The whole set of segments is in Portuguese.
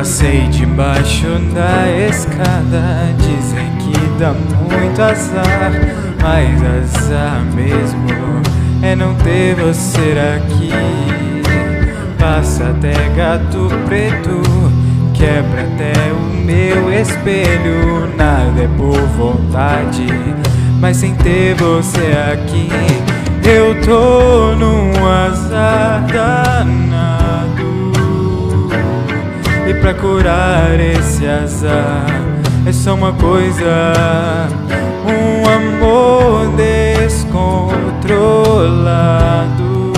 Passei debaixo da escada, dizem que dá muito azar, mas azar mesmo é não ter você aqui. Passa até gato preto, quebra até o meu espelho, nada é por vontade, mas sem ter você aqui, eu tô num azar curar esse azar é só uma coisa, um amor descontrolado.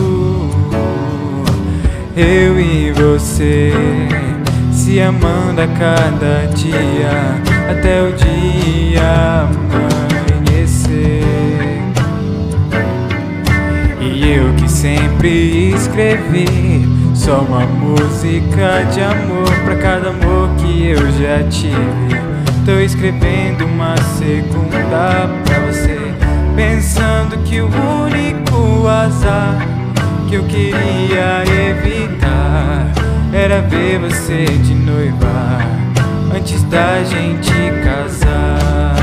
Eu e você se amando a cada dia até o dia amanhecer. E eu que sempre escrevi só uma música de amor pra cada amor que eu já tive. Tô escrevendo uma segunda pra você, pensando que o único azar que eu queria evitar era ver você de noiva antes da gente casar.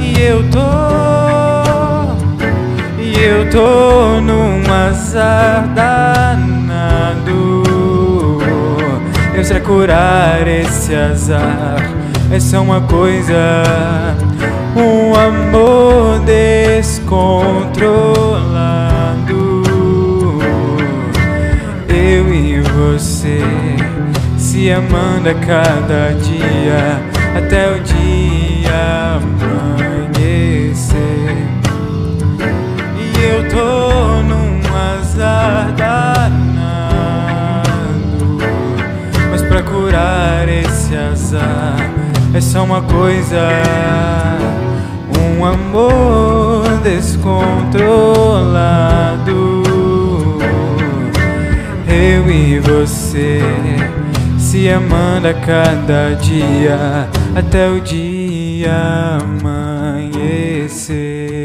E eu tô, e eu tô num azar danado. Pra curar esse azar é só uma coisa, um amor descontrolado. Eu e você se amando a cada dia até o dia amanhecer. E eu tô num azar danado, esse azar é só uma coisa, um amor descontrolado. Eu e você se amando a cada dia até o dia amanhecer.